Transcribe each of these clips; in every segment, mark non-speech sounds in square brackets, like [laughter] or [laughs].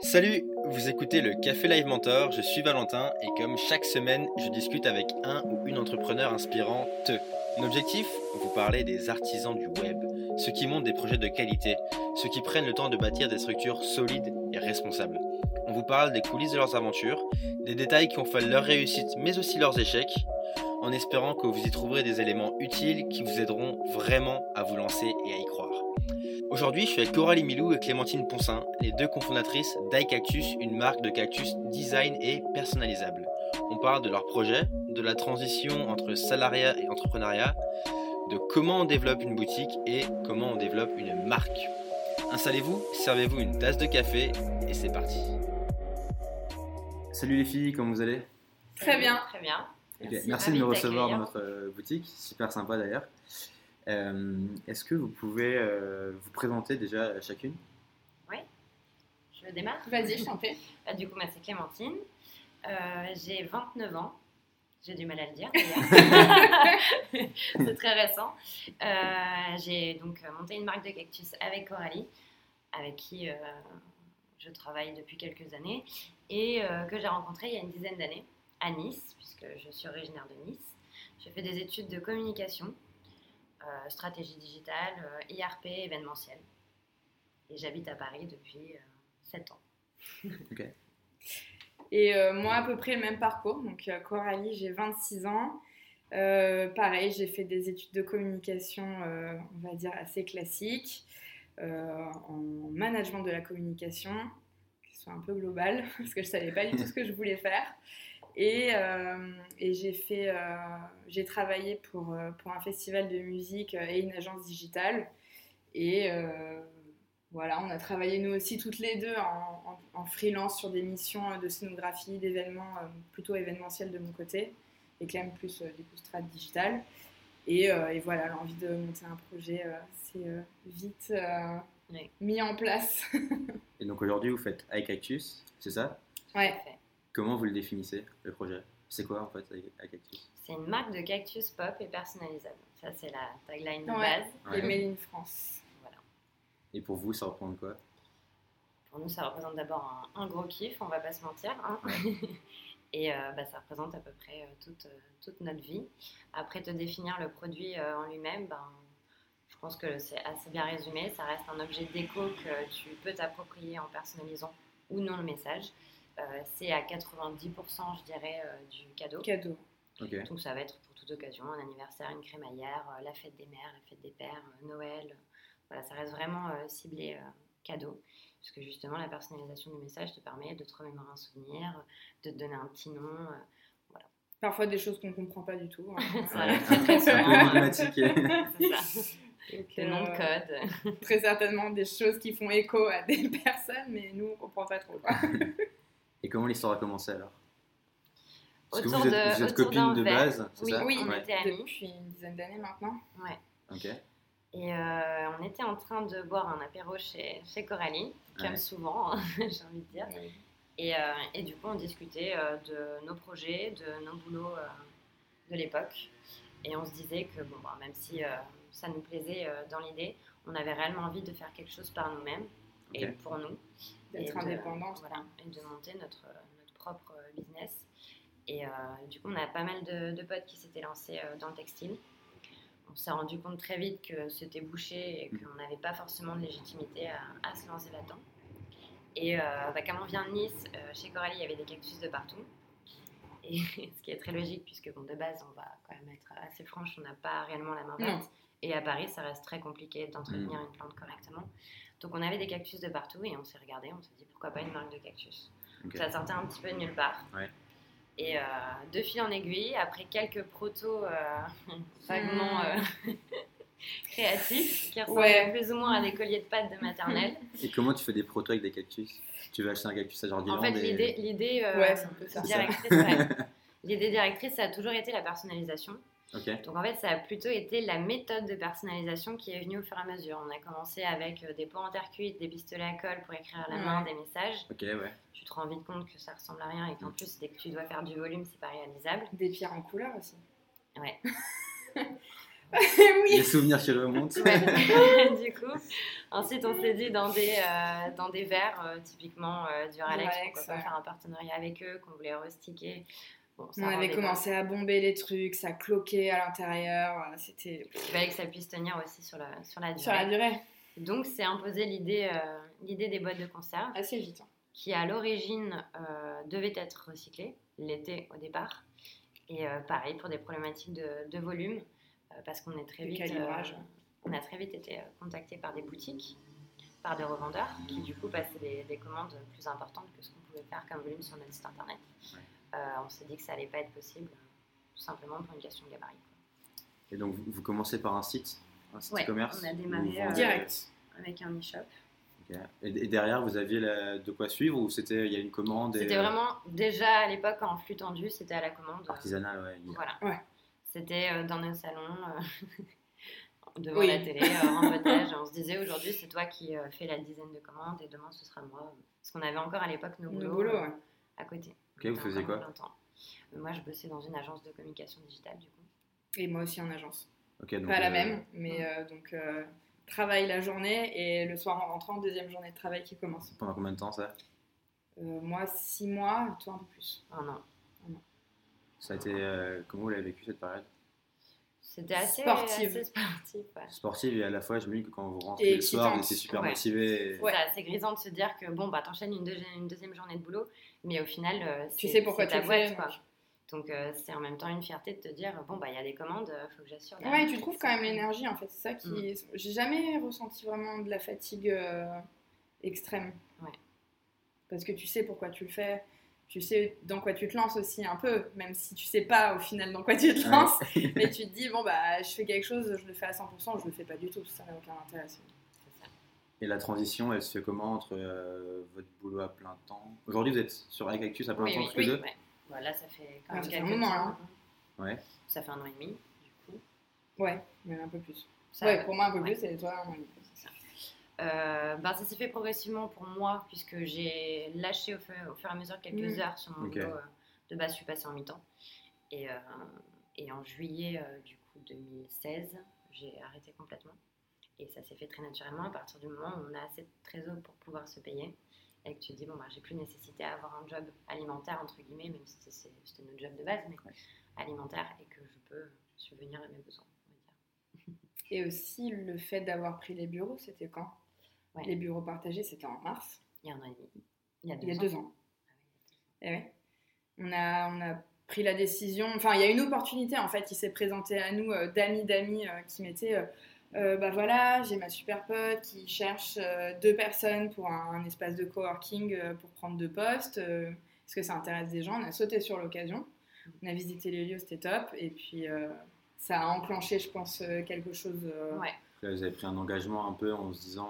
Salut, vous écoutez le Café Live Mentor, je suis Valentin et comme chaque semaine, je discute avec un ou une entrepreneur inspirante. Mon objectif Vous parler des artisans du web, ceux qui montent des projets de qualité, ceux qui prennent le temps de bâtir des structures solides et responsables. On vous parle des coulisses de leurs aventures, des détails qui ont fait leur réussite mais aussi leurs échecs, en espérant que vous y trouverez des éléments utiles qui vous aideront vraiment à vous lancer Aujourd'hui, je suis avec Coralie Milou et Clémentine Poncin, les deux cofondatrices d'iCactus, une marque de cactus design et personnalisable. On parle de leur projet, de la transition entre salariat et entrepreneuriat, de comment on développe une boutique et comment on développe une marque. Installez-vous, servez-vous une tasse de café et c'est parti. Salut les filles, comment vous allez? Très bien. Très bien. Merci, de me recevoir dans notre boutique, super sympa d'ailleurs. Euh, est-ce que vous pouvez euh, vous présenter déjà chacune? Oui, je démarre. Vas-y, je t'en prie. [laughs] Bah, du coup, moi, c'est Clémentine. j'ai 29 ans. J'ai du mal à le dire [laughs] c'est très récent. j'ai donc monté une marque de cactus avec Coralie, avec qui je travaille depuis quelques années et que j'ai rencontré il y a une dizaine d'années à Nice, puisque je suis originaire de Nice. J'ai fait des études de communication, euh, stratégie digitale, IRP, euh, événementiel. Et j'habite à Paris depuis 7 euh, ans. [laughs] ok. Et moi, à peu près le même parcours. Donc, Coralie, j'ai 26 ans. pareil, j'ai fait des études de communication, on va dire, assez classiques, en management de la communication, qui sont un peu globales, [laughs] parce que je ne savais pas du tout ce que je voulais faire. Et, euh, et j'ai fait, euh, j'ai travaillé pour, euh, pour un festival de musique et une agence digitale. Et voilà, on a travaillé nous aussi toutes les deux en, en, freelance sur des missions de scénographie, d'événements plutôt événementiels de mon côté, et quand même plus du coup strat digital. Et, et voilà, l'envie de monter un projet, c'est vite mis en place. [laughs] et donc aujourd'hui, vous faites iCactus, c'est ça? Ouais. Comment vous le définissez, le projet? C'est quoi en fait à Cactus? C'est une marque de cactus pop et personnalisable. Ça, c'est la tagline de base. Et Made in France. Voilà. Et pour vous, ça représente quoi? Pour nous, ça représente d'abord un, gros kiff, on va pas se mentir. Hein. [laughs] et euh, bah, ça représente à peu près euh, toute, euh, toute, notre vie. Après, te définir le produit en lui-même, ben, je pense que c'est assez bien résumé. Ça reste un objet déco que tu peux t'approprier en personnalisant ou non le message. Euh, c'est à 90%, je dirais, euh, du cadeau. Cadeau. Donc ça va être pour toute occasion, un anniversaire, une crémaillère, euh, la fête des mères, la fête des pères, Noël. Voilà, ça reste vraiment ciblé cadeau. Parce que justement, la personnalisation du message te permet de te remémorer un souvenir, de te donner un petit nom. voilà. Parfois des choses qu'on ne comprend pas du tout. Hein. [laughs] très souvent. [laughs] c'est ça. [laughs] des noms de code. très certainement des choses qui font écho à des personnes, mais nous, on ne comprend pas trop. Et comment l'histoire a commencé alors? Parce que vous êtes, vous copines de base, c'est oui, ça? Oui, on était amis. Depuis une dizaine d'années maintenant. Ouais. Ok. Et euh, on était en train de boire un apéro chez, chez Coralie, comme souvent, hein, [laughs] j'ai envie de dire. Et, euh, et, du coup, on discutait euh, de nos projets, de nos boulots de l'époque. Et on se disait que, bon, bah, même si ça nous plaisait dans l'idée, on avait réellement envie de faire quelque chose par nous-mêmes et pour nous. D'être indépendante. Voilà, et de monter notre, notre propre business. Et euh, du coup, on a pas mal de, potes qui s'étaient lancés euh, dans le textile. On s'est rendu compte très vite que c'était bouché et mm. qu'on n'avait pas forcément de légitimité à, se lancer là-dedans. Et euh, bah, comme on vient de Nice, chez Coralie, il y avait des cactus de partout. Et [laughs] ce qui est très logique, puisque bon, de base, on va quand même être assez franche, on n'a pas réellement la main verte. Et à Paris, ça reste très compliqué d'entretenir mm. une plante correctement. Donc on avait des cactus de partout et on s'est regardé, on s'est dit pourquoi pas une marque de cactus. Ça sortait un petit peu de nulle part. Et euh, de fil en aiguille, après quelques protos euh, [laughs] vaguement euh, [laughs] créatifs qui ressemblent plus ou moins à des colliers de pâtes de maternelle. [laughs] Et comment tu fais des protos avec des cactus? Tu veux acheter un cactus à Jardiland En fait, l'idée, l'idée directrice, l'idée directrice, ça a toujours été la personnalisation. Donc en fait, ça a plutôt été la méthode de personnalisation qui est venue au fur et à mesure. On a commencé avec euh, des pots en terre cuite, des pistolets à colle pour écrire à la main des messages. Ok, ouais. Tu te rends vite compte que ça ressemble à rien et qu'en plus, dès que tu dois faire du volume, c'est pas réalisable. Des pierres en couleur aussi. Ouais. [laughs] oui. Les souvenirs qui remontent. Ouais. [laughs] [laughs] du coup, ensuite on s'est dit dans des, euh, dans des verres, euh, typiquement euh, du Ralex, pourquoi pas ouais. faire un partenariat avec eux, qu'on voulait restiquer. Bon, On avait pas. commencé à bomber les trucs, ça cloquait à l'intérieur, voilà, c'était Il fallait que ça puisse tenir aussi sur la, sur la durée. sur la durée Donc c'est imposé l'idée euh, l'idée des boîtes de conserve assez vite. hein. qui à l'origine euh, devait être recyclées l'été au départ. Et euh, pareil pour des problématiques de, de volume, euh, parce qu'on est très vite, calibrage. euh, on a très vite été euh, contacté par des boutiques, par des revendeurs qui du coup passaient des, des commandes plus importantes que ce qu'on pouvait faire comme volume sur notre site internet. Ouais. Euh, on s'est dit que ça allait pas être possible, tout simplement pour une question de gabarit. Et donc, vous, vous commencez par un site, un site Ouais, e-commerce on a démarré, vous euh, Direct. Avec un e-shop. Et, et derrière, vous aviez la- de quoi suivre ou c'était il y a une commande et, C'était euh, vraiment, déjà à l'époque en flux tendu, c'était à la commande. euh, artisanal, ouais. Voilà. Ouais. C'était euh, dans nos salons, euh, [laughs] devant Oui. la télé, euh, en potage. On se disait aujourd'hui, c'est toi qui euh, fais la dizaine de commandes et demain, ce sera moi. Parce qu'on avait encore à l'époque nos boulots, boulot, euh, ouais. à côté. Ok, vous faisiez quoi. Euh, Moi, je bossais dans une agence de communication digitale, du coup. Et moi aussi en agence. Ok, donc, Pas la euh, même, mais euh, donc euh, travail la journée et le soir en rentrant, deuxième journée de travail qui commence. Pendant combien de temps ça? Euh, moi, six mois, toi un peu plus. Oh non. Ça a été euh, comment vous l'avez vécu cette période? C'était assez Sportive. assez sportif. ouais. Sportive et à la fois, je me dis que quand vous rentrez Et le soir, vous étiez super Ouais. motivé. et- Ouais. C'est grisant de se dire que bon, bah, t'enchaînes une, deuxi- une deuxième journée de boulot, mais au final, euh, Tu c'est- sais pourquoi ta le boîte, fais. quoi. donc. Euh, c'est en même temps une fierté de te dire bon, bah, il y a des commandes, euh, faut que j'assure. Ouais, tu trouves quand même l'énergie en fait. C'est ça qui. Mm. J'ai jamais ressenti vraiment de la fatigue euh, extrême. Ouais. Parce que tu sais pourquoi tu le fais. Tu sais dans quoi tu te lances aussi un peu, même si tu sais pas au final dans quoi tu te Ouais. lances. [laughs] Mais tu te dis, bon, bah, je fais quelque chose, je le fais à 100%, je le fais pas du tout, ça n'a aucun intérêt. C'est ça. Et la transition, elle se fait comment entre euh, votre boulot à plein temps? Aujourd'hui, vous êtes sur Avec Actus à plein Oui, temps oui, tous les deux? ouais. Voilà, ça fait quand même ça quelques moment, temps. hein. Ouais. Ça fait un an et demi, du coup. Ouais, mais un peu plus. Ça, ouais, pour moi, un peu ouais. plus, et toi, un peu plus. Euh, ben, ça s'est fait progressivement pour moi, puisque j'ai lâché au, fur- au fur et à mesure quelques Mm. heures sur mon boulot. euh, de base, je suis passée en mi-temps. Et, euh, et en juillet euh, du coup 2016, j'ai arrêté complètement. Et ça s'est fait très naturellement à partir du moment où on a assez de trésor pour pouvoir se payer. Et que tu te dis, bon, bah, j'ai plus nécessité à avoir un job alimentaire, entre guillemets, même si c'était notre job de base, mais Ouais. alimentaire, et que je peux subvenir à mes besoins, on va dire. [laughs] Et aussi, le fait d'avoir pris les bureaux, c'était quand? Ouais. Les bureaux partagés, c'était en mars, Il y a un an et demi. Il y a deux il y a ans. deux ans. Eh ouais. on, a, on a pris la décision, enfin, il y a une opportunité en fait qui s'est présentée à nous, euh, d'amis d'amis euh, qui mettaient. euh, euh, bah voilà, j'ai ma super pote qui cherche euh, deux personnes pour un, un espace de coworking euh, pour prendre deux postes. euh, Est-ce que ça intéresse des gens On a sauté sur l'occasion. On a visité les lieux, c'était top. Et puis euh, ça a enclenché, je pense, euh, quelque chose. euh, Ouais. Là, vous avez pris un engagement un peu en se disant.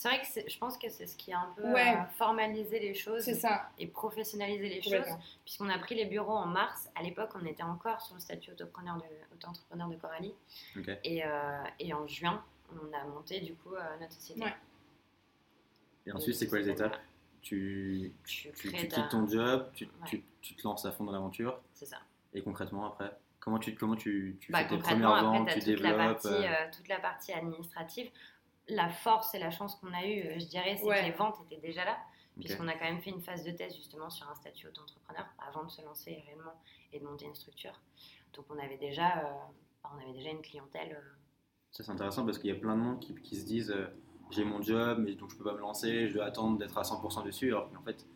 C'est vrai que je pense que c'est ce qui a un peu Ouais. euh, formalisé les choses ça. et professionnalisé les choses, puisqu'on a pris les bureaux en mars. À l'époque, on était encore sur le statut auto-entrepreneur de, auto-entrepreneur de Coralie. Et, euh, et en juin, on a monté du coup euh, notre société. Ouais. Et ensuite, c'est quoi les étapes? Tu, Tu tu, crées tu ta- quittes ton job, tu, Ouais. tu, tu te lances à fond dans l'aventure. C'est ça. Et concrètement, après, comment tu, comment tu, tu Bah, fais tes premières ventes, tu la, développes partie, euh, euh, toute la partie administrative. La force et la chance qu'on a eue, euh, je dirais, c'est Ouais. que les ventes étaient déjà là, puisqu'on a quand même fait une phase de test justement sur un statut auto-entrepreneur avant de se lancer réellement et de monter une structure. Donc on avait déjà, euh, on avait déjà une clientèle. euh, Ça, c'est intéressant parce qu'il y a plein de monde qui, qui se disent euh, j'ai mon job, mais donc je peux pas me lancer, je dois attendre d'être à 100% dessus. Alors qu'en fait,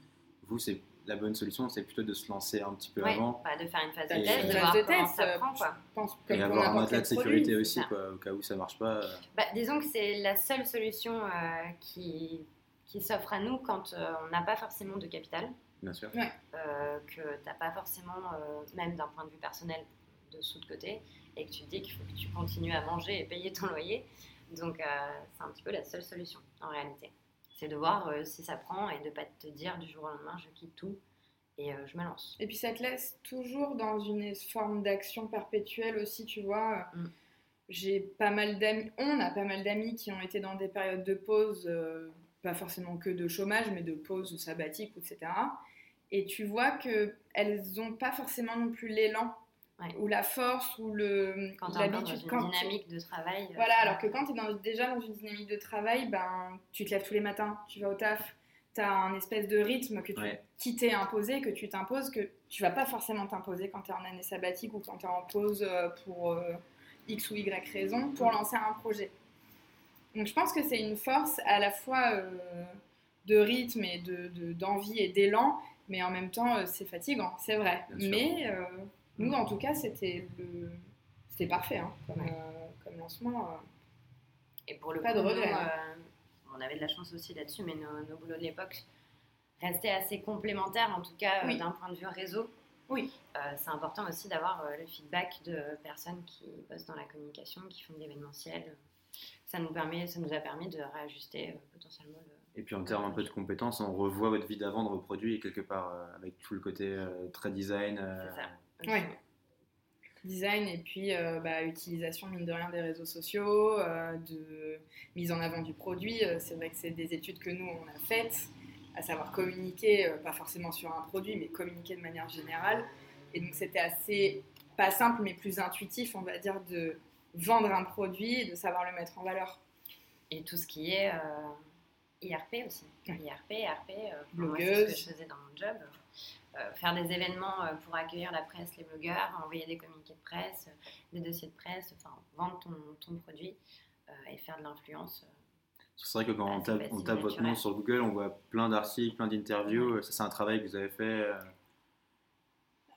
vous, c'est la bonne solution, c'est plutôt de se lancer un petit peu ouais, avant bah, de faire une phase de une test, phase de de voir comment test, ça euh, prend. Quoi. Je pense et avoir un matelas de sécurité produit. aussi, quoi, au cas où ça marche pas. euh. Bah, disons que c'est la seule solution euh, qui, qui s'offre à nous quand euh, on n'a pas forcément de capital. Bien sûr. euh, que tu n'as pas forcément, euh, même d'un point de vue personnel, de sous de côté, et que tu te dis qu'il faut que tu continues à manger et payer ton loyer. Donc, euh, c'est un petit peu la seule solution en réalité. C'est de voir euh, si ça prend et de ne pas te dire du jour au lendemain, je quitte tout et euh, je me lance. Et puis ça te laisse toujours dans une forme d'action perpétuelle aussi, tu vois. Mm. J'ai pas mal d'amis, on a pas mal d'amis qui ont été dans des périodes de pause, euh, pas forcément que de chômage, mais de pause sabbatique, etc. Et tu vois qu'elles n'ont pas forcément non plus l'élan Ouais. ou la force ou le Quand dans l'habitude. une quand tu- dynamique de travail. euh, Voilà, alors que quand tu es déjà dans une dynamique de travail, ben, tu te lèves tous les matins, tu vas au taf, tu as un espèce de rythme que tu, Ouais. qui t'est imposé, que tu t'imposes, que tu vas pas forcément t'imposer quand tu es en année sabbatique ou quand tu es en pause euh, pour euh, X ou Y raison, pour lancer un projet. Donc je pense que c'est une force à la fois euh, de rythme et de- de- d'envie et d'élan, mais en même temps euh, c'est fatigant, c'est vrai. Bien. Mais euh, nous en tout cas c'était le... c'était parfait hein, comme, euh, comme lancement. euh. Et pour le Pas coup, de regret, hein. euh, on avait de la chance aussi là-dessus, mais nos, nos boulots de l'époque restaient assez complémentaires, en tout cas euh, Oui. d'un point de vue réseau. Oui. Euh, c'est important aussi d'avoir euh, le feedback de personnes qui bossent dans la communication, qui font de l'événementiel. Ça nous, permet, ça nous a permis de réajuster euh, potentiellement le. Et puis en termes un peu de compétences, on revoit votre vie d'avant de vos produits quelque part euh, avec tout le côté euh, très design. Euh, ça. Ouais. design et puis euh, bah, utilisation mine de rien des réseaux sociaux, euh, de mise en avant du produit. Euh, c'est vrai que c'est des études que nous on a faites, à savoir communiquer, euh, pas forcément sur un produit, mais communiquer de manière générale. Et donc c'était assez, pas simple, mais plus intuitif, on va dire, de vendre un produit et de savoir le mettre en valeur. Et tout ce qui est euh, IRP aussi. Ouais. IRP, RP, euh, moi, c'est ce que je faisais dans mon job. Euh, faire des événements euh, pour accueillir la presse, les blogueurs, envoyer des communiqués de presse, euh, des dossiers de presse, enfin vendre ton, ton produit euh, et faire de l'influence. C'est vrai que quand Ah, on tape, facile, on tape votre nom sur Google, on voit plein d'articles, plein d'interviews. Ça, c'est un travail que vous avez fait.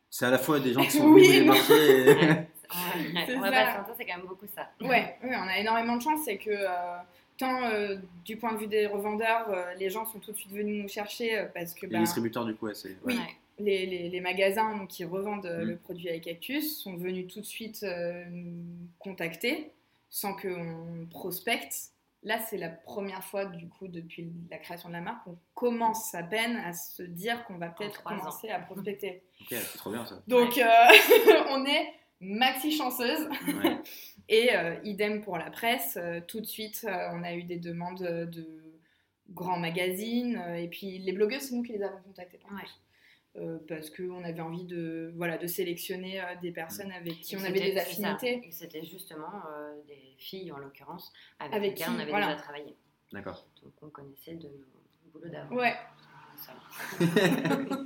C'est à la fois des gens qui [laughs] sont Oui, venus et- Ouais, [laughs] ouais, C'est on va ça. pas se mentir, c'est quand même beaucoup ça. Ouais, oui, on a énormément de chance, c'est que euh, tant euh, du point de vue des revendeurs, euh, les gens sont tout de suite venus nous chercher euh, parce que Les bah, distributeurs, du coup, ouais, c'est. Oui. Les, les- les magasins qui revendent euh, Mm. le produit avec Cactus sont venus tout de suite euh, nous contacter sans qu'on prospecte. Là, c'est la première fois, du coup, depuis la création de la marque, qu'on commence à peine à se dire qu'on va peut-être ans. commencer à prospecter. [laughs] Ok, c'est trop bien ça. Donc, euh, [laughs] on est maxi chanceuse. Ouais. [laughs] Et euh, idem pour la presse, tout de suite, euh, on a eu des demandes de grands magazines. et puis les blogueuses, c'est nous qui les avons contactées. par Ouais. Euh, parce qu'on avait envie de, voilà, de sélectionner euh, des personnes avec qui Et on avait des ça. affinités. Et c'était justement euh, des filles, en l'occurrence, avec, Avec lesquelles qui, on avait voilà. déjà travaillé. D'accord. Donc on connaissait de nos boulots d'avant. Ouais. [laughs]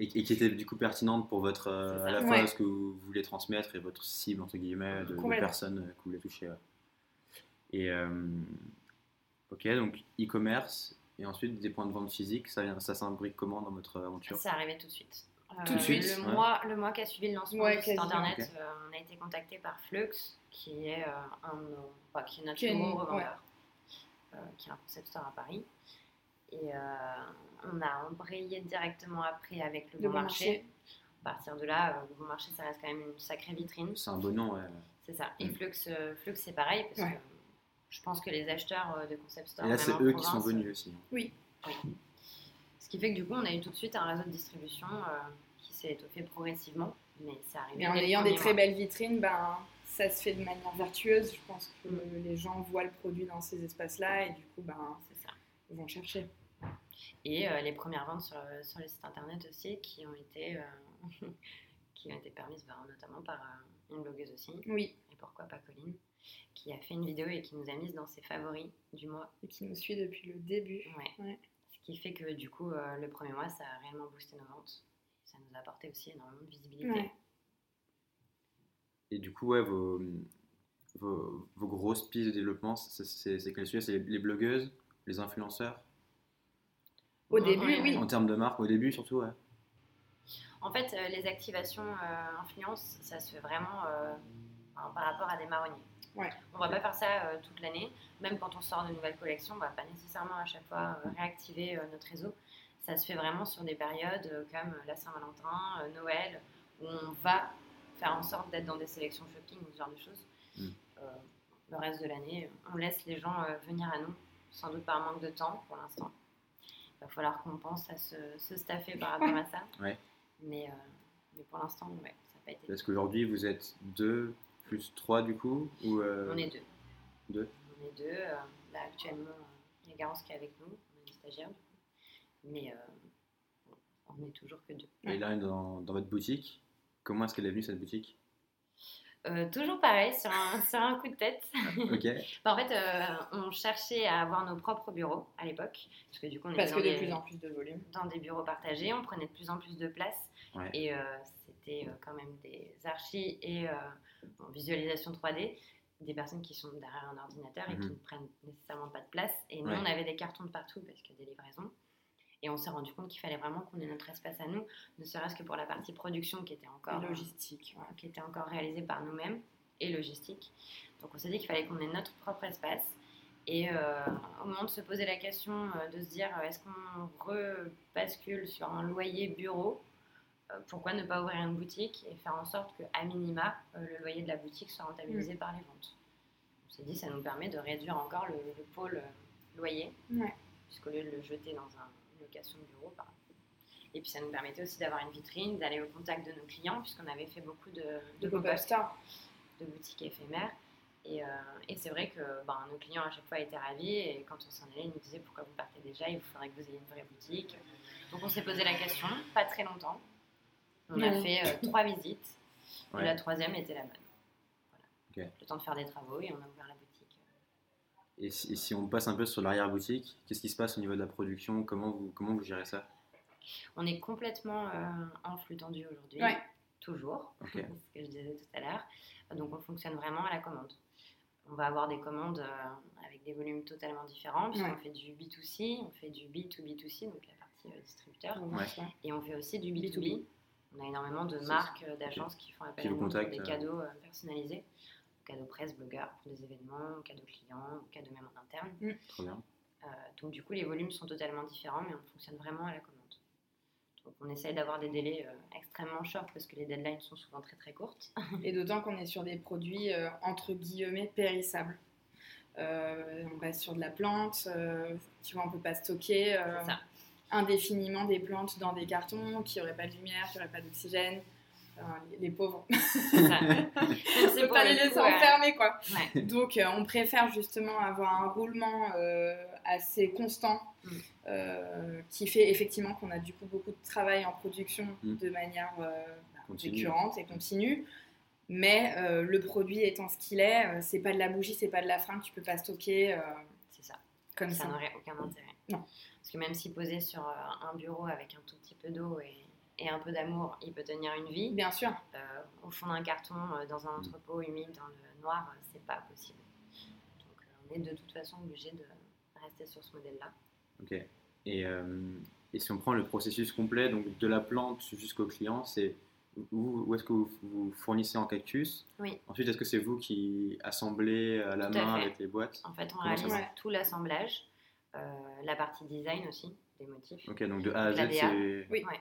Et, et qui était du coup pertinente pour votre. euh, à la fois Ouais. ce que vous voulez transmettre et votre cible, entre guillemets, de, personnes que vous voulez toucher. ouais. Et. euh, ok, donc e-commerce. Et ensuite des points de vente physiques, ça, ça s'imbrique comment dans votre aventure C'est arrivé tout de suite. Euh, Tout de suite, Le, ouais. mois, le mois qui a suivi le lancement Ouais, du site internet, euh, on a été contacté par Flux, qui est, euh, un, enfin, qui est notre Qui est plus gros revendeur, euh, qui est un concept store à Paris. Et euh, on a embrayé directement après avec le, Le bon marché. Marché. À partir de là, euh, le bon marché, ça reste quand même une sacrée vitrine. C'est un bon nom, ouais. C'est ça. Et Mm. Flux, euh, Flux c'est pareil, parce Ouais. que je pense que les acheteurs euh, de concept store. Et là, c'est eux qui sont venus aussi. ce qui fait que du coup, on a eu tout de suite un réseau de distribution euh, qui s'est étoffé progressivement, mais c'est arrivé. Mais en ayant des premier très mois. belles vitrines, ben, ça se fait de manière vertueuse. Je pense que Mm. les gens voient le produit dans ces espaces-là et du coup, ben, C'est ça. ils vont chercher. Et euh, les premières ventes sur, sur le site internet aussi qui ont été, euh, [laughs] qui ont été permises bah, notamment par euh, une blogueuse aussi, Oui, et pourquoi pas Colline, qui a fait une vidéo et qui nous a mise dans ses favoris du mois. et qui nous suit depuis le début. Ouais. Ouais. Ce qui fait que du coup, euh, le premier mois, ça a réellement boosté nos ventes. Ça nous a apporté aussi énormément de visibilité. Ouais. Et du coup, ouais, vos, vos, vos grosses pistes de développement, c'est quel sujet? C'est les, les blogueuses, les influenceurs? Au début, non, oui. En termes de marque, au début surtout, ouais. En fait, euh, les activations euh, influence, ça se fait vraiment euh, par rapport à des marronniers. Ouais. On va pas faire ça euh, toute l'année. Même quand on sort de nouvelles collections, on va pas nécessairement à chaque fois euh, réactiver euh, notre réseau. Ça se fait vraiment sur des périodes euh, comme la Saint-Valentin, euh, Noël, où on va faire en sorte d'être dans des sélections shopping ou ce genre de choses. Mm. Euh, le reste de l'année, on laisse les gens euh, venir à nous, sans doute par manque de temps pour l'instant. Il va falloir qu'on pense à se, se staffer par rapport à ça. [laughs] Ouais. Mais, euh, mais pour l'instant, ouais, ça n'a pas été. Parce qu'aujourd'hui, vous êtes deux plus trois du coup ou euh, On est deux. deux. On est deux. euh, là, actuellement, euh, il y a Garance qui est avec nous. On est une stagiaire, du coup. Mais euh, on n'est toujours que deux. Et là, dans, dans votre boutique, comment est-ce qu'elle est venue cette boutique? Euh, toujours pareil, sur un, [laughs] sur un coup de tête. Ok. [laughs] Bah, en fait, euh, on cherchait à avoir nos propres bureaux à l'époque. Parce que du coup, on Parce était que dans, de des, plus en plus de volume. dans des bureaux partagés, on prenait de plus en plus de place. Ouais. Et euh, c'était euh, quand même des archis et bon, visualisation 3D. Des personnes qui sont derrière un ordinateur et qui Mhm. ne prennent nécessairement pas de place. Et nous, Ouais. on avait des cartons de partout parce que des livraisons. Et on s'est rendu compte qu'il fallait vraiment qu'on ait notre espace à nous, ne serait-ce que pour la partie production qui était encore Et euh, logistique. qui était encore réalisé par nous-mêmes et logistique. Donc on s'est dit qu'il fallait qu'on ait notre propre espace. Et euh, au moment de se poser la question euh, de se dire euh, est-ce qu'on rebascule sur un loyer bureau Pourquoi ne pas ouvrir une boutique et faire en sorte qu'à minima, euh, le loyer de la boutique soit rentabilisé par les ventes? On s'est dit ça nous permet de réduire encore le, le pôle euh, loyer, Ouais. puisqu'au lieu de le jeter dans un- une location de bureau, par et puis ça nous permettait aussi d'avoir une vitrine, d'aller au contact de nos clients, puisqu'on avait fait beaucoup de, De boutiques éphémères. Et, euh, et c'est vrai que ben, nos clients à chaque fois étaient ravis et quand on s'en allait, ils nous disaient pourquoi vous partez déjà, il vous faudrait que vous ayez une vraie boutique. Donc on s'est posé la question, pas très longtemps. On a fait euh, trois visites Ouais. et la troisième était la bonne. Voilà. Le temps de faire des travaux et on a ouvert la boutique. Et si, et si on passe un peu sur l'arrière-boutique, qu'est-ce qui se passe au niveau de la production? Comment vous, comment vous gérez ça? On est complètement euh, en flux tendu aujourd'hui. Ouais. Toujours, Ok. [laughs] c'est ce que je disais tout à l'heure. Donc on fonctionne vraiment à la commande. On va avoir des commandes euh, avec des volumes totalement différents, puisqu'on Ouais. fait du B2C, on fait du B2B2C, donc la partie euh, distributeur, et on fait aussi du B2B. B2B. On a énormément de marques, euh, d'agences qui font appel Qui à nous des euh. cadeaux euh, personnalisés. Cadeaux presse, blogueurs pour des événements, cadeaux clients, cadeaux même en interne. Trop bien. Euh, donc du coup, les volumes sont totalement différents, mais on fonctionne vraiment à la commande. Donc on essaye d'avoir des délais euh, extrêmement short parce que les deadlines sont souvent très très courtes. [laughs] Et d'autant qu'on est sur des produits euh, entre guillemets périssables. Euh, on passe sur de la plante, euh, tu vois, on peut pas stocker euh, C'est ça. Indéfiniment des plantes dans des cartons qui n'auraient pas de lumière, qui n'auraient pas d'oxygène. Enfin, les, pauvres, [laughs] C'est ça. Même on pour pas le les laisser enfermer quoi. ouais. Donc euh, on préfère justement avoir un roulement euh, assez constant Mm. euh, qui fait effectivement qu'on a du coup beaucoup de travail en production Mm. de manière euh, bah, Continue. récurrente et continue. Mais euh, le produit étant ce qu'il est, euh, c'est pas de la bougie, c'est pas de la fringue, tu peux pas stocker euh. Comme ça ça. n'aurait aucun intérêt. Non. Parce que même si posé sur euh, un bureau avec un tout petit peu d'eau et, et un peu d'amour, il peut tenir une vie. Bien sûr. Euh, au fond d'un carton, euh, dans un entrepôt humide, dans le noir, c'est pas possible. Donc on est de toute façon obligé de rester sur ce modèle-là. Ok. Et, euh, et si on prend le processus complet, donc de la plante jusqu'au client, c'est où, où est-ce que vous, vous fournissez en cactus Oui. Ensuite, est-ce que c'est vous qui assemblez à la Tout main avec les boîtes En fait, on Comment réalise tout l'assemblage, euh, la partie design aussi, des motifs. Ok, donc de A à Z, c'est. Oui. Ouais.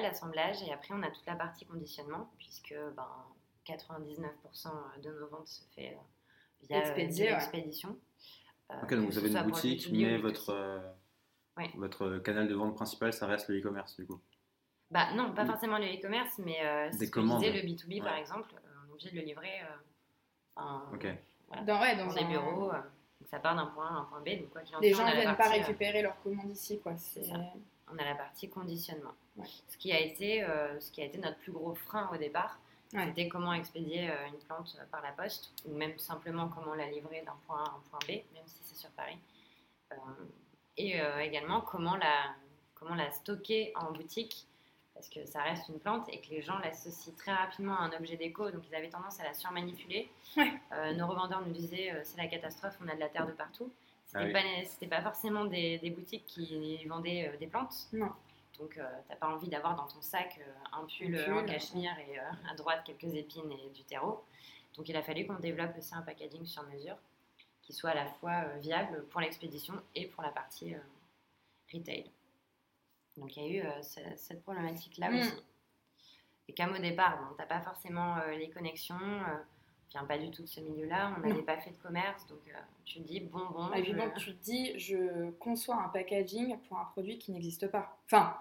L'assemblage, et après on a toute la partie conditionnement, puisque ben, 99% de nos ventes se fait euh, via euh, ouais. Euh, Ok, donc vous avez une boutique, B2B ou mais votre, B2C. euh, Ouais. votre canal de vente principal, ça reste le e-commerce du coup. Bah non, pas forcément le e-commerce, mais euh, Des ce que je commandes. disais, le B2B par exemple, euh, on est obligé de le livrer euh, en-. Dans, ouais, dans dans des un- bureaux. euh, donc ça part d'un point A à un point B, donc quoi qu'il en Les gens la viennent pas euh, récupérer leurs commandes ici, quoi. C'est C'est ça. on a la partie conditionnement. Ouais. Ce, qui a été, euh, ce qui a été notre plus gros frein au départ, Ouais. c'était comment expédier euh, une plante par la poste, ou même simplement comment la livrer d'un point A à un point B, même si c'est sur Paris. Euh, et euh, également comment la, comment la stocker en boutique, parce que ça reste une plante et que les gens l'associent très rapidement à un objet déco, donc ils avaient tendance à la surmanipuler. Ouais. Euh, nos revendeurs nous disaient euh, c'est la catastrophe, on a de la terre de partout. C'était Ah oui. pas, forcément des, des boutiques qui vendaient euh, des plantes. Non. Donc, euh, t'as pas envie d'avoir dans ton sac euh, un pull, Un pull, en cachemire et euh, à droite quelques épines et du terreau. Donc, il a fallu qu'on développe aussi un packaging sur mesure qui soit à la fois euh, viable pour l'expédition et pour la partie euh, retail. Donc, il y a eu euh, ce- cette problématique-là Mm. aussi. Et comme au départ, bon, t'as pas forcément euh, les connexions, euh, on vient pas du tout de ce milieu-là, on n'avait pas fait de commerce, donc euh, tu te dis bon, bon. Ah, je- bon, tu te dis, je conçois un packaging pour un produit qui n'existe pas. Enfin,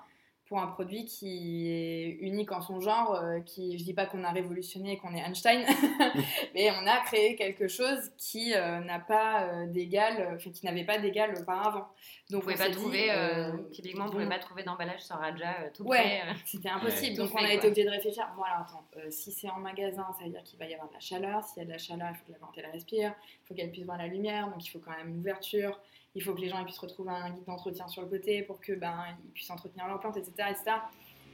pour un produit qui est unique en son genre, euh, qui, je dis pas qu'on a révolutionné et qu'on est Einstein, [laughs] [laughs] mais on a créé quelque chose qui euh, n'a pas euh, d'égal, enfin, qui n'avait pas d'égal auparavant. Donc, Donc on pouvait on pas dit, trouver, euh, euh, typiquement, on pouvait pas trouver d'emballage sur Raja euh, tout Ouais. prêt. euh. C'était impossible. Ouais. Donc on a été obligé de réfléchir. Bon alors attends, euh, si c'est en magasin, ça veut dire qu'il va y avoir de la chaleur. S'il y a de la chaleur, il faut que la plante elle respire. Il faut qu'elle puisse voir la lumière. Donc il faut quand même une ouverture. Il faut que les gens ils puissent retrouver un guide d'entretien sur le côté pour que ben ils puissent entretenir leur plante, etc., etc.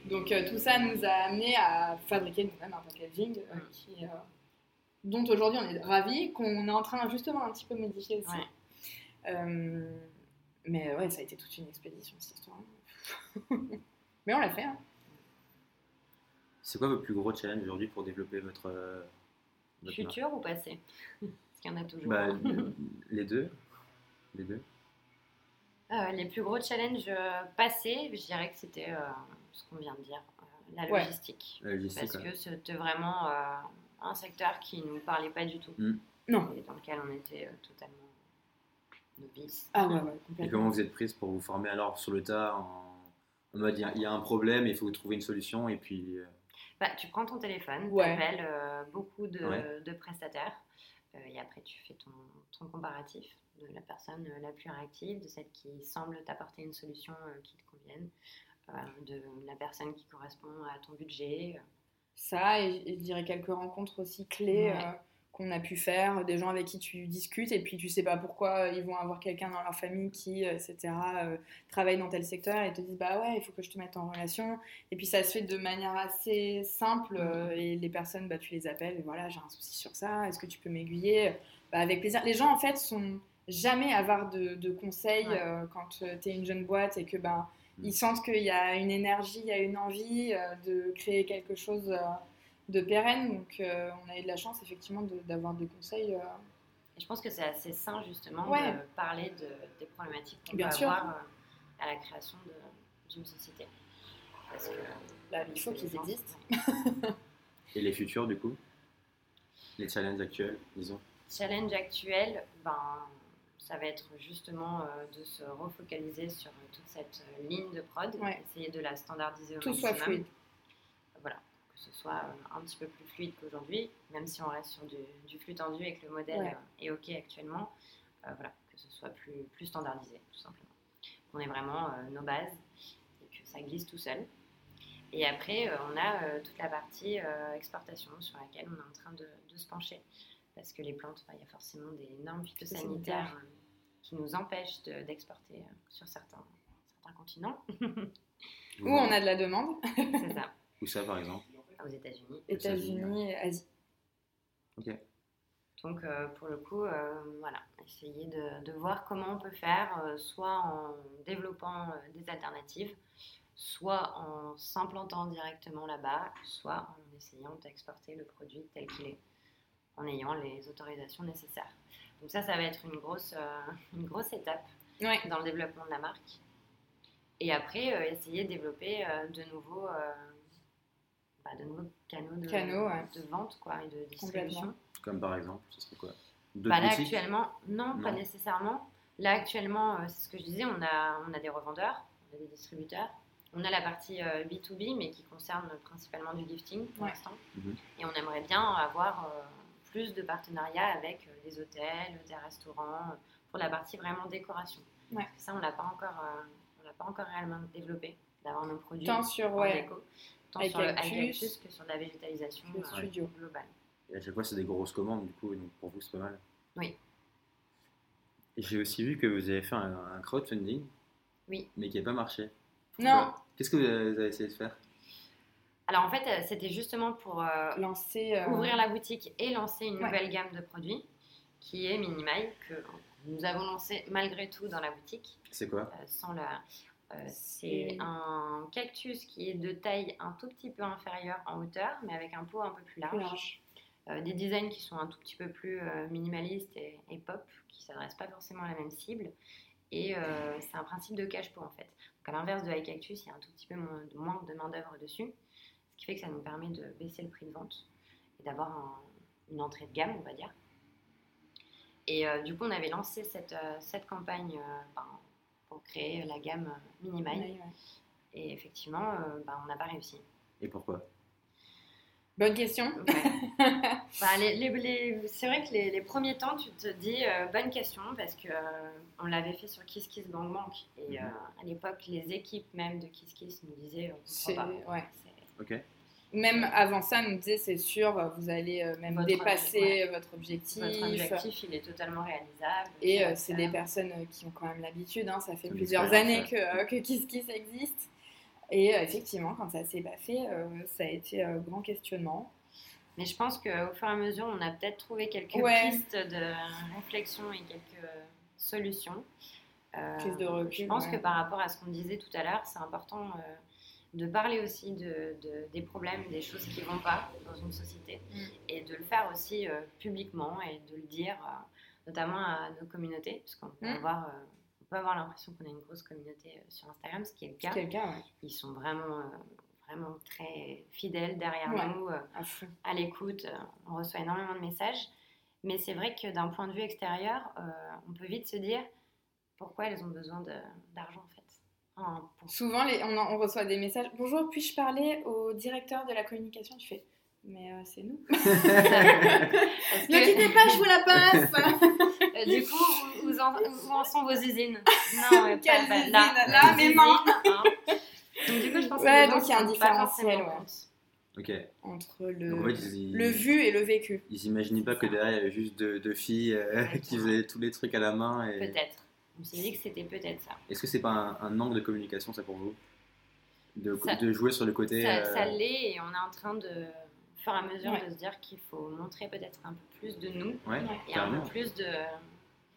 Donc euh, tout ça nous a amené à fabriquer nous-mêmes un packaging euh, qui, euh, dont aujourd'hui on est ravis, qu'on est en train justement un petit peu modifier aussi. Ouais. Euh, mais ouais, ça a été toute une expédition cette histoire. [laughs] mais on l'a fait. hein. C'est quoi votre plus gros challenge aujourd'hui pour développer votre, marque Futur ou passé? Parce qu'il y en a toujours. Bah, Les deux. Les deux. Euh, les plus gros challenges euh, passés, je dirais que c'était euh, ce qu'on vient de dire, euh, la Ouais. logistique. La logistique. Parce ouais. que c'était vraiment euh, un secteur qui ne nous parlait pas du tout. Mm. Non. Et dans lequel on était euh, totalement novices. Ah ouais, ouais, Et comment vous êtes prise pour vous former alors sur le tas en, en mode il y, a- il y a un problème, il faut trouver une solution et puis. euh, Bah, tu prends ton téléphone, Ouais. tu appelles beaucoup de, Ouais. de prestataires et après tu fais ton, ton comparatif de la personne euh, la plus réactive, de celle qui semble t'apporter une solution euh, qui te convienne, euh, de la personne qui correspond à ton budget. euh. Ça, et, et je dirais quelques rencontres aussi clés Ouais. Qu'on a pu faire, des gens avec qui tu discutes et puis tu sais pas pourquoi euh, ils vont avoir quelqu'un dans leur famille qui, euh, etc., euh, travaille dans tel secteur et te disent bah ouais, il faut que je te mette en relation. Et puis ça se fait de manière assez simple euh, et les personnes, bah, tu les appelles et voilà, j'ai un souci sur ça, est-ce que tu peux m'aiguiller? Bah, Avec plaisir. Les gens en fait sont jamais avares de, de conseils Ouais. euh, quand tu es une jeune boîte et que ben Mm. ils sentent qu'il y a une énergie, il y a une envie de créer quelque chose de pérenne. Donc, euh, on a eu de la chance, effectivement, de- d'avoir des conseils. euh, Et je pense que c'est assez sain justement Ouais. de parler de, des problématiques qu'on peut sûr. avoir euh, à la création d'une société. Parce que bah, il faut qu'ils existent. [laughs] Et les futurs du coup? Les challenges actuels, disons? Challenge actuel, ben, ça va être justement euh, de se refocaliser sur toute cette ligne de prod, Ouais. essayer de la standardiser au Tout soit maximum. fluide. Voilà, ce soit euh, un petit peu plus fluide qu'aujourd'hui, même si on reste sur du, du flux tendu et que le modèle Ouais. euh, est OK actuellement, euh, voilà, que ce soit plus, plus standardisé, tout simplement. Qu'on ait vraiment euh, nos bases et que ça glisse tout seul. Et après, euh, on a euh, toute la partie euh, exportation sur laquelle on est en train de, de se pencher. Parce que les plantes, bah, il y a forcément des normes phytosanitaires euh, qui nous empêchent de- d'exporter euh, sur certains, certains continents. Où on a de la demande, [laughs] C'est ça, Où ça par exemple aux États-Unis. États-Unis, Asie. Ok. Donc, euh, pour le coup, euh, voilà, essayer de, de voir comment on peut faire, euh, soit en développant euh, des alternatives, soit en s'implantant directement là-bas, soit en essayant d'exporter le produit tel qu'il est, en ayant les autorisations nécessaires. Donc ça, ça va être une grosse, euh, une grosse étape Ouais. dans le développement de la marque. Et après, euh, essayer de développer euh, de, nouveaux, euh, bah, de nouveaux canaux de, Canaux, ouais. de vente quoi, et de distribution. Comme par exemple, ce serait quoi? Bah, là, actuellement, non, pas nécessairement. Là, actuellement, euh, c'est ce que je disais, on a, on a des revendeurs, on a des distributeurs. On a la partie euh, B2B, mais qui concerne principalement du gifting pour Ouais. l'instant. Mhm. Et on aimerait bien avoir euh, plus de partenariats avec euh, des hôtels, des restaurants, euh, pour la partie vraiment décoration. Ouais. Parce que ça, on l'a pas encore, euh, on l'a pas encore réellement développé, d'avoir nos produits Tant sur en ouais, déco, tant Avec sur le cactus, que sur de la végétalisation le euh, studio. globale. Et à chaque fois, c'est des grosses commandes, du coup, donc pour vous, c'est pas mal. Oui. Et j'ai aussi vu que vous avez fait un, un crowdfunding. Oui. Mais qui n'a pas marché. Non, Qu'est-ce que vous avez, vous avez essayé de faire? Alors en fait, euh, c'était justement pour euh, lancer. euh, ouvrir la boutique et lancer une Ouais. nouvelle gamme de produits qui est Minimile, que nous avons lancé malgré tout dans la boutique. C'est quoi? Euh, sans le. Euh, C'est- un cactus qui est de taille un tout petit peu inférieure en hauteur, mais avec un pot un peu plus large. plus large. Euh, des designs qui sont un tout petit peu plus euh, minimalistes et, et pop, qui ne s'adressent pas forcément à la même cible. Et euh, c'est un principe de cache-pot en fait. Donc à l'inverse de High Cactus, il y a un tout petit peu moins de, moins de main-d'œuvre dessus, ce qui fait que ça nous permet de baisser le prix de vente et d'avoir un- une entrée de gamme, on va dire. Et du coup, on avait lancé cette, cette campagne ben, pour créer la gamme ouais. Et effectivement, euh, bah, on n'a pas réussi. Et pourquoi? Bonne question. Ouais. [laughs] Bah, les- les- les- c'est vrai que les, les premiers temps, tu te dis euh, bonne question parce que euh, on l'avait fait sur Kiss Kiss Bank Bank et Mhm. euh, à l'époque, les équipes même de Kiss Kiss nous disaient on C'est comprend pas. ouais. C'est- Ok. Même avant ça, on nous disait c'est sûr, vous allez euh, même Votre dépasser objectif, votre objectif. Votre objectif, il est totalement réalisable. Et euh, c'est des personnes euh, qui ont quand même l'habitude, hein, ça fait plusieurs années que, euh, que Kiss Kiss existe. Et euh, effectivement, quand ça s'est pas fait, euh, ça a été euh, grand questionnement. Mais je pense qu'au fur et à mesure, on a peut-être trouvé quelques Ouais. pistes de réflexion et quelques solutions. Euh, Prise de recul, Je pense ouais. que par rapport à ce qu'on disait tout à l'heure, c'est important euh, de parler aussi de, de- des problèmes, des choses qui ne vont pas dans une société Mm. et de le faire aussi euh, publiquement et de le dire euh, notamment à nos communautés, parce qu'on peut, Mm. avoir, euh, on peut avoir l'impression qu'on a une grosse communauté sur Instagram, ce qui est le cas. C'est le cas, ouais, Ils sont vraiment, vraiment très fidèles derrière Ouais. nous. à l'écoute, on reçoit énormément de messages. Mais c'est vrai que d'un point de vue extérieur, on peut vite se dire pourquoi elles ont besoin d'argent en fait. Souvent, les, on, en- on reçoit des messages Bonjour, puis-je parler au directeur de la communication? Tu fais Mais euh, c'est nous. [laughs] Ne que- quittez pas, je vous la passe [laughs] Euh, du coup, où, où en, où en sont vos usines? [laughs] Non, ouais, Quelles pas- usines? là, mes mains. hein. Donc du coup, je pense Ouais, que donc il y a un différentiel, ouais. Entre le, Donc en fait, ils, le vu et le vécu. ils imaginaient pas que derrière il y avait juste deux, deux filles euh, qui faisaient tous les trucs à la main. Et... Peut-être. On s'est dit que c'était peut-être ça. Est-ce que c'est pas un, un manque de communication ça pour vous? De, Ça- de jouer sur le côté. Ça, euh, ça l'est et on est en train de, au fur et à mesure, Ouais. de se dire qu'il faut montrer peut-être un peu plus de nous Ouais, et un peu plus de,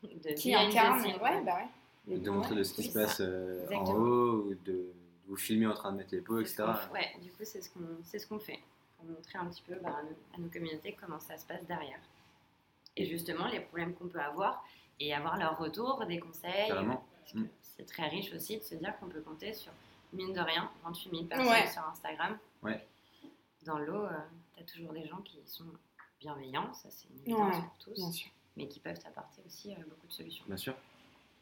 de Qui incarne. Ouais, bah ouais. De montrer de ce qui se passe euh, en haut, ou de, de vous filmer en train de mettre les pots, etc. Ouais, du coup, c'est ce qu'on c'est ce qu'on fait pour montrer un petit peu bah, à, nos, à nos communautés comment ça se passe derrière. Et justement, les problèmes qu'on peut avoir et avoir leur retour, des conseils. Mm. C'est très riche aussi de se dire qu'on peut compter sur, mine de rien, 28 000 personnes Ouais. sur Instagram. Ouais. Dans l'eau, tu as toujours des gens qui sont bienveillants, ça c'est une évidence Ouais, pour tous, Bien sûr. mais qui peuvent apporter aussi euh, beaucoup de solutions. Bien sûr.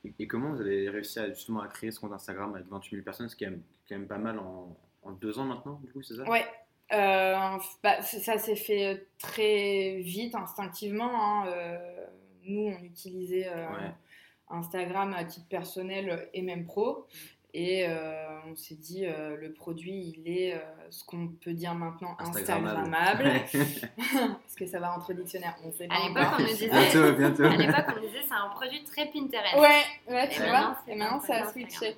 Et, et comment vous avez réussi à, justement à créer ce compte Instagram avec 28 000 personnes, ce qui est quand même, pas mal en, en deux ans maintenant, du coup, c'est ça? Ouais. Euh, bah, ça s'est fait très vite, instinctivement. hein. Euh, nous, on utilisait euh, Ouais. Instagram à titre personnel et même pro. Et euh, on s'est dit, euh, le produit, il est euh, ce qu'on peut dire maintenant Instagrammable. Est-ce [laughs] que ça va rentrer au dictionnaire On sait pas À l'époque, on nous disait, c'est un produit très Pinterest. Ouais, ouais, tu Et vois. Et maintenant, ça a switché.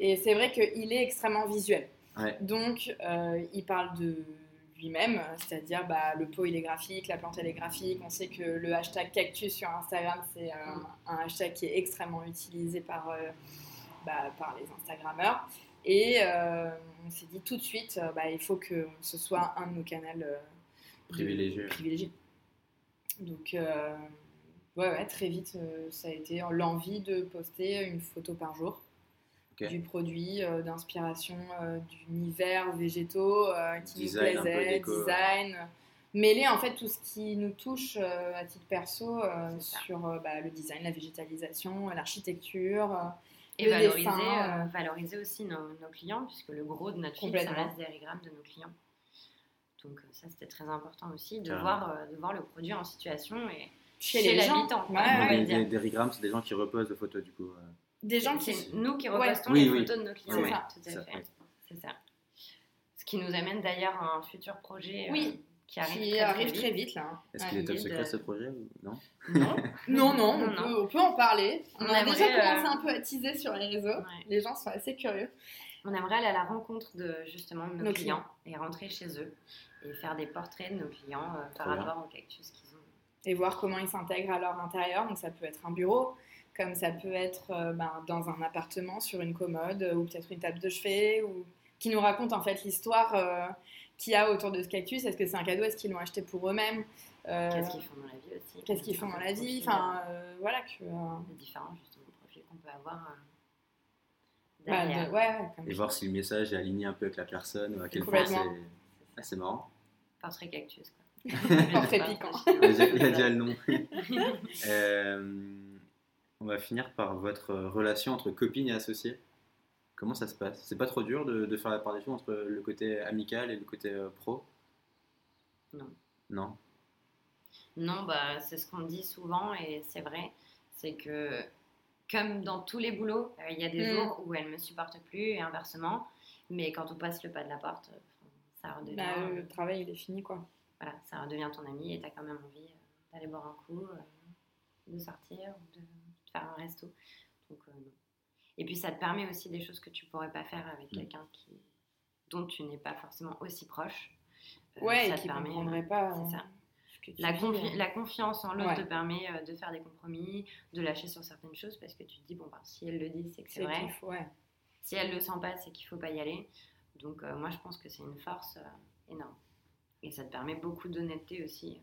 Et c'est vrai qu'il est extrêmement visuel. Ouais. Donc, euh, il parle de lui-même, c'est-à-dire bah, le pot il est graphique, la plante elle est graphique. On sait que le hashtag cactus sur Instagram c'est un hashtag qui est extrêmement utilisé par, euh, bah, par les Instagrammeurs. Et euh, on s'est dit tout de suite, euh, bah, il faut que ce soit un de nos canaux euh, Privilégiés. privilégiés. Donc, ouais, ouais, très vite, ça a été l'envie de poster une photo par jour Du produit, euh, d'inspiration euh, d'univers végétaux euh, qui Design, nous plaisait, déco, design. Mêler en fait tout ce qui nous touche euh, à titre perso euh, sur euh, bah, le design, la végétalisation, l'architecture. euh, Et Le valoriser, dessin, valoriser aussi nos, nos clients, puisque le gros de notre feed, ça reste des régrammes de nos clients. Donc ça, c'était très important aussi, de voir, euh, de voir le produit en situation et chez, Chez les gens. l'habitant. Ouais, Ouais. Des, c'est des gens qui reposent de photos, du coup. Euh. Des gens qui. nous qui Ouais. repostons Oui, les oui. photos de nos clients. C'est ouais, ça. Tout à Ça, fait. oui. C'est ça. Ce qui nous amène d'ailleurs à un futur projet euh, qui arrive, qui très, arrive très très vite. là. Est-ce Ouais. qu'il est top secret de- ce projet ou Non? Non, [laughs] Non, non, on, Non, peut, non. on peut en parler. On, On a déjà commencé euh, un peu à teaser sur les réseaux. Ouais. Les gens sont assez curieux. On aimerait aller à la rencontre de justement de nos, Nos clients, et rentrer chez eux et faire des portraits de nos clients euh, par rapport aux cactus qu'ils ont. Et voir comment ils s'intègrent à leur intérieur. Donc ça peut être un bureau, comme ça peut être euh, ben, dans un appartement sur une commode euh, ou peut-être une table de chevet ou qui nous raconte en fait l'histoire euh, qu'il y a autour de ce cactus. Est-ce que c'est un cadeau? Est-ce qu'ils l'ont acheté pour eux-mêmes? Euh, Qu'est-ce qu'ils font dans la vie aussi? Qu'est-ce qu'ils font dans la vie? Enfin, euh, voilà que. euh, Les différents justement profils qu'on peut avoir euh, bah, de- derrière. ouais, ouais, comme Et voir si le message est aligné un peu avec la personne ou à quel point c'est. Ah, c'est marrant. Portrait cactus quoi. [laughs] [laughs] Portrait piquant. Il a déjà- il y a déjà le nom. [laughs] Euh, on va finir par votre relation entre copine et associé. Comment ça se passe? C'est pas trop dur de, de faire la partition entre le côté amical et le côté euh, pro? Non. Non? Non, bah, c'est ce qu'on dit souvent et c'est vrai. C'est que, comme dans tous les boulots, euh, il y a des Mm. jours où elle me supporte plus et inversement. Mais quand on passe le pas de la porte, euh, ça redevient, Bah, euh, le travail, il est fini, quoi. voilà, ça redevient ton ami et tu as quand même envie euh, d'aller boire un coup, euh, de sortir de faire un resto. Donc, euh, non. Et puis, ça te permet aussi des choses que tu pourrais pas faire avec Mm. quelqu'un qui, dont tu n'es pas forcément aussi proche. Euh, Ouais, ça et qui ne euh, pas. c'est euh, ça. La, confi- euh. la confiance en l'autre Ouais. te permet de faire des compromis, de lâcher sur certaines choses parce que tu te dis, bon, bah, si elle le dit, c'est que c'est vrai. faut, ouais. Si elle le sent pas, c'est qu'il faut pas y aller. Donc, euh, moi, je pense que c'est une force euh, énorme. Et ça te permet beaucoup d'honnêteté aussi.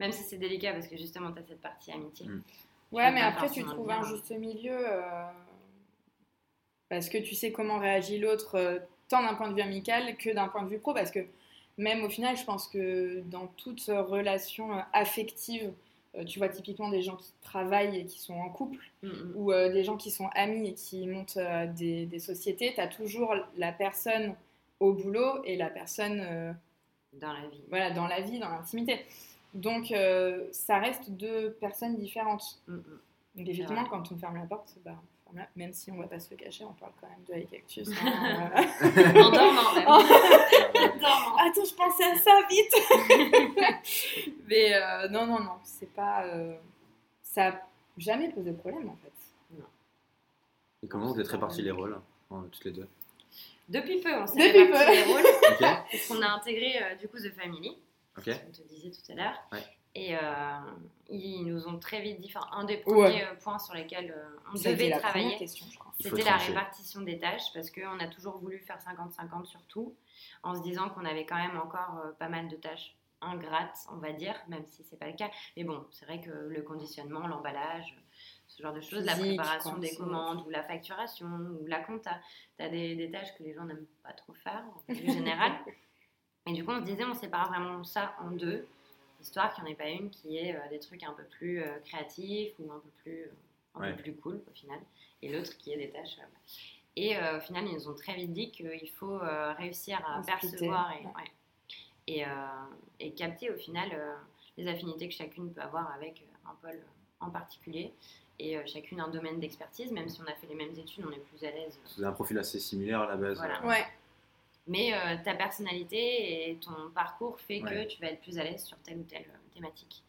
Même si c'est délicat parce que justement, tu as cette partie amitié. Mm. Ouais, mais après, tu trouves un euh, juste milieu. euh, Parce que tu sais comment réagit l'autre, euh, tant d'un point de vue amical que d'un point de vue pro. Parce que même au final, je pense que dans toute relation euh, affective, euh, tu vois typiquement des gens qui travaillent et qui sont en couple, mm, mm. ou des gens qui sont amis et qui montent des, des sociétés, tu as toujours la personne au boulot et la personne Dans la vie. voilà, dans la vie, dans l'intimité. Donc, euh, ça reste deux personnes différentes. Mm, mm. Donc, effectivement, vrai. quand on ferme la porte, bah, on ferme la- même si on va pas se le cacher, on parle quand même de High Cactus. hein, [laughs] euh. En dormant même. En dormant. Attends, je pensais à ça vite [laughs] Mais euh, non, non, non, c'est pas. euh, ça a jamais posé de problème en fait. Et comment vous êtes répartis les rôles en- toutes les deux? Depuis peu, on s'est répartis peu. les rôles. [laughs] Ok. Parce qu'on a intégré euh, du coup The Family. Ok. On te disait tout à l'heure. Ouais. Et euh, ils nous ont très vite dit, enfin, un des premiers euh, points sur lesquels euh, on Ça devait travailler, c'était la répartition des tâches parce qu'on a toujours voulu faire 50-50 sur tout, en se disant qu'on avait quand même encore euh, pas mal de tâches ingrates, on va dire, même si c'est pas le cas. Mais bon, c'est vrai que le conditionnement, l'emballage, ce genre de choses, la préparation des commandes ou la facturation ou la compta, tu as des, des tâches que les gens n'aiment pas trop faire en règle générale. [laughs] Et du coup, on se disait, on sépare vraiment ça en deux, histoire qu'il n'y en ait pas une qui ait euh, des trucs un peu plus euh, créatifs ou un peu plus, euh, un Ouais. peu plus cool au final, et l'autre qui ait des tâches. euh, et euh, au final, ils nous ont très vite dit qu'il faut euh, réussir à percevoir et, ouais. ouais. et, euh, et capter au final euh, les affinités que chacune peut avoir avec un pôle en particulier. Et euh, chacune un domaine d'expertise, même si on a fait les mêmes études, on est plus à l'aise. Vous avez un profil assez similaire à la base. Voilà. Ouais, Mais euh, ta personnalité et ton parcours fait Ouais. que tu vas être plus à l'aise sur telle ou telle euh, thématique.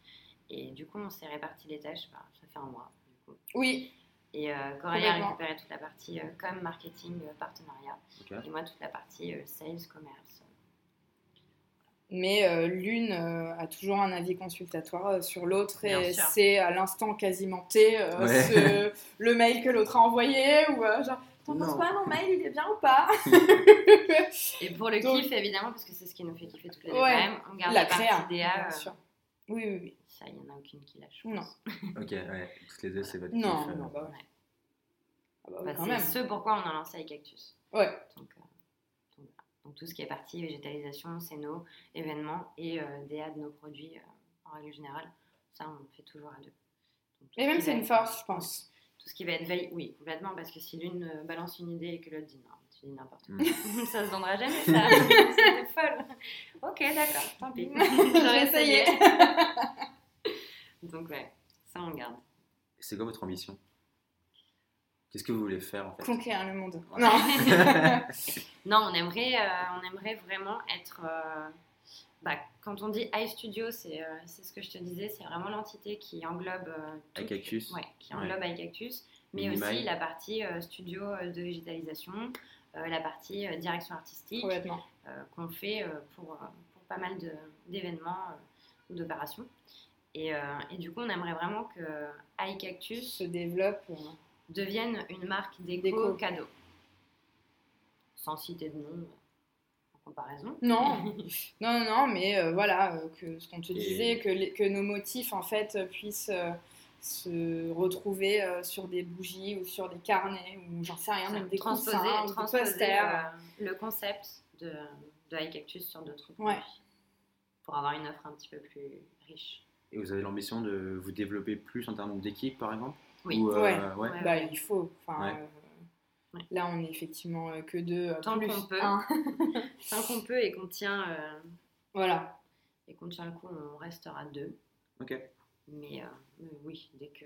Et du coup, on s'est réparti les tâches, bah, ça fait un mois. Du coup. oui, Et euh, Coralie a récupéré toute la partie euh, com, marketing, euh, partenariat. Et moi, toute la partie euh, sales, commerce. mais euh, l'une euh, a toujours un avis consultatoire euh, sur l'autre Bien et sûr. c'est à l'instant quasiment T euh, Ouais. ce- le mail que l'autre a envoyé ou euh, genre t'en Non. penses quoi mon mail il est bien ou pas [laughs] Et pour le Donc- kiff, évidemment, parce que c'est ce qui nous fait kiffer toutes les deux Ouais. quand même, on garde la la, partie DA. bien euh, sûr oui oui oui ça, il n'y en a aucune qui lâche. Non. [laughs] Ok, ouais. Toutes les deux, c'est votre non kiff, euh. non bah, ouais. Ouais. Ah bah Bah, quand c'est ce pourquoi on a lancé iCactus. ouais Donc, euh, donc, tout ce qui est partie végétalisation, c'est nos événements et euh, DA de nos produits euh, en règle générale. Ça, on le fait toujours à deux. Donc, et même c'est une force je pense Tout ce qui va être veille, oui, complètement, parce que si l'une euh, balance une idée et que l'autre dit non, tu dis n'importe quoi, [laughs] ça se vendra jamais, [laughs] ça. C'était folle. Ok, d'accord, tant pis. [laughs] j'ai essayé Donc, ouais, ça, on garde. C'est quoi votre ambition? Qu'est-ce que vous voulez faire en fait? Conquérir le monde Ouais. non Non, on aimerait, euh, on aimerait vraiment être. euh, bah, quand on dit iStudio, c'est euh, c'est ce que je te disais, c'est vraiment l'entité qui englobe. euh, tout- iCactus Ouais, qui Ouais. englobe iCactus, mais aussi la partie euh, studio euh, de végétalisation, euh, la partie euh, direction artistique euh, qu'on fait euh, pour, pour pas mal d'événements euh, ou d'opérations. Et, euh, et du coup, on aimerait vraiment que iCactus se développe devienne une marque déco, Déco. cadeau. Sans citer de nom comparaison. Non, [laughs] non, non, non, mais euh, voilà, euh, que ce qu'on te Et- disait, que, les- que nos motifs en fait euh, puissent euh, se retrouver euh, sur des bougies ou sur des carnets ou j'en sais rien, même des transposer, coussins des transposer, posters. euh, le concept de, de High Cactus sur d'autres Ouais. produits. Pour avoir une offre un petit peu plus riche. Et vous avez l'ambition de vous développer plus en termes d'équipe par exemple? Oui. Ou, euh, Ouais. ouais. Ouais. Bah, il faut. Enfin, Ouais. Là, on est effectivement euh, que deux. euh, Tant qu'on peut. [laughs] Tant qu'on peut et qu'on tient, euh, voilà. et qu'on tient le coup, on restera deux. Ok. Mais, euh, mais oui, dès que.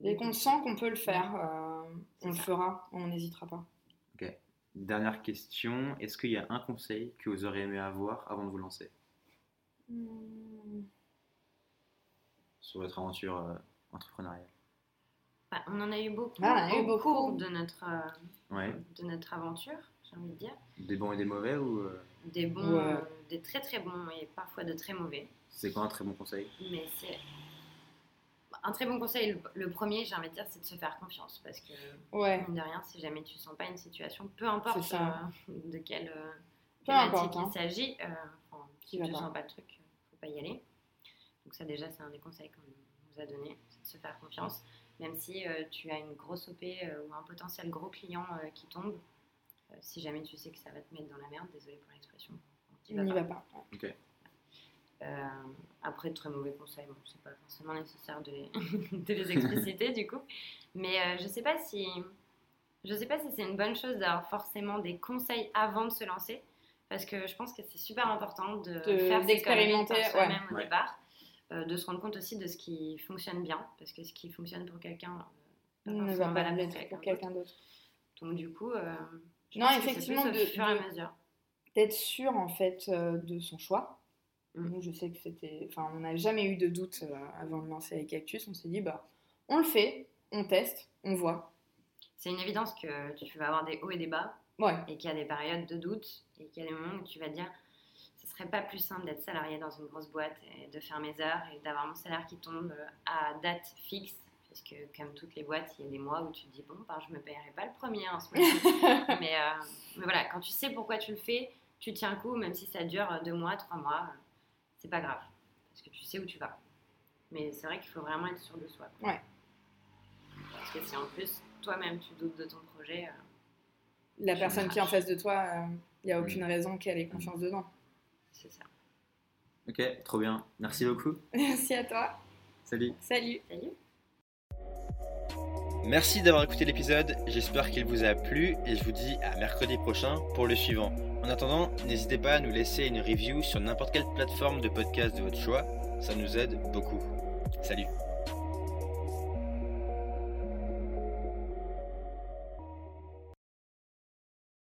Dès qu'on sent qu'on peut le faire, euh, on le fera, on n'hésitera pas. Dernière question, est-ce qu'il y a un conseil que vous auriez aimé avoir avant de vous lancer? Sur votre aventure euh, entrepreneuriale Bah, on en a eu beaucoup Ah, on en a eu au beaucoup. cours de notre, euh, Ouais. de notre aventure, j'ai envie de dire. Des bons et des mauvais ou euh, Des bons, Ouais. euh, des très très bons et parfois de très mauvais. c'est quoi un très bon conseil? Mais c'est. Un très bon conseil, le, premier, j'ai envie de dire, c'est de se faire confiance. Parce que, Ouais, mine de rien, si jamais tu sens pas une situation, peu importe euh, de quelle euh, thématique importe, hein. il s'agit, euh, enfin, si tu pas. sens pas le truc, faut pas y aller. Donc, ça, déjà, c'est un des conseils qu'on nous a donné, c'est de se faire confiance. Même si euh, tu as une grosse OP euh, ou un potentiel gros client euh, qui tombe, euh, si jamais tu sais que ça va te mettre dans la merde, désolé pour l'expression, on n'y va pas. Euh, après, de très mauvais conseils, bon, c'est pas forcément nécessaire de les, [laughs] de les expliciter du coup. Mais euh, je sais pas si, je sais pas si c'est une bonne chose d'avoir forcément des conseils avant de se lancer, parce que je pense que c'est super important de, faire ses d'expérimenter, ouais. au Ouais. départ, euh, de se rendre compte aussi de ce qui fonctionne bien, parce que ce qui fonctionne pour quelqu'un euh, On pas ne va pas valable l'être pour quelqu'un d'autre. Donc du coup, euh, je Non, pense que effectivement, plus au fur et à mesure. D'être sûr en fait euh, de son choix. Mm. Je sais que c'était. Enfin, on n'a jamais eu de doute euh, avant de lancer avec Cactus. On s'est dit, bah, on le fait, on teste, on voit. C'est une évidence que tu vas avoir des hauts et des bas, Ouais, et qu'il y a des périodes de doute et qu'il y a des moments où tu vas dire serait pas plus simple d'être salarié dans une grosse boîte et de faire mes heures et d'avoir mon salaire qui tombe euh, à date fixe. Parce que comme toutes les boîtes il y a des mois où tu te dis bon ben, je me paierai pas le premier en ce moment. [laughs] Mais, euh, mais voilà quand tu sais pourquoi tu le fais tu tiens le coup même si ça dure euh, deux mois trois mois euh, c'est pas grave. Parce que tu sais où tu vas. Mais c'est vrai qu'il faut vraiment être sûr de soi. Ouais. parce que si en plus toi-même tu doutes de ton projet euh, la personne qui est en face de toi, il n'y a aucune raison qu'elle ait confiance dedans. C'est ça Ok, trop bien. Merci beaucoup. Merci à toi. Salut. Salut. salut Merci d'avoir écouté l'épisode, j'espère qu'il vous a plu et je vous dis à mercredi prochain pour le suivant. En attendant, n'hésitez pas à nous laisser une review sur n'importe quelle plateforme de podcast de votre choix, ça nous aide beaucoup. Salut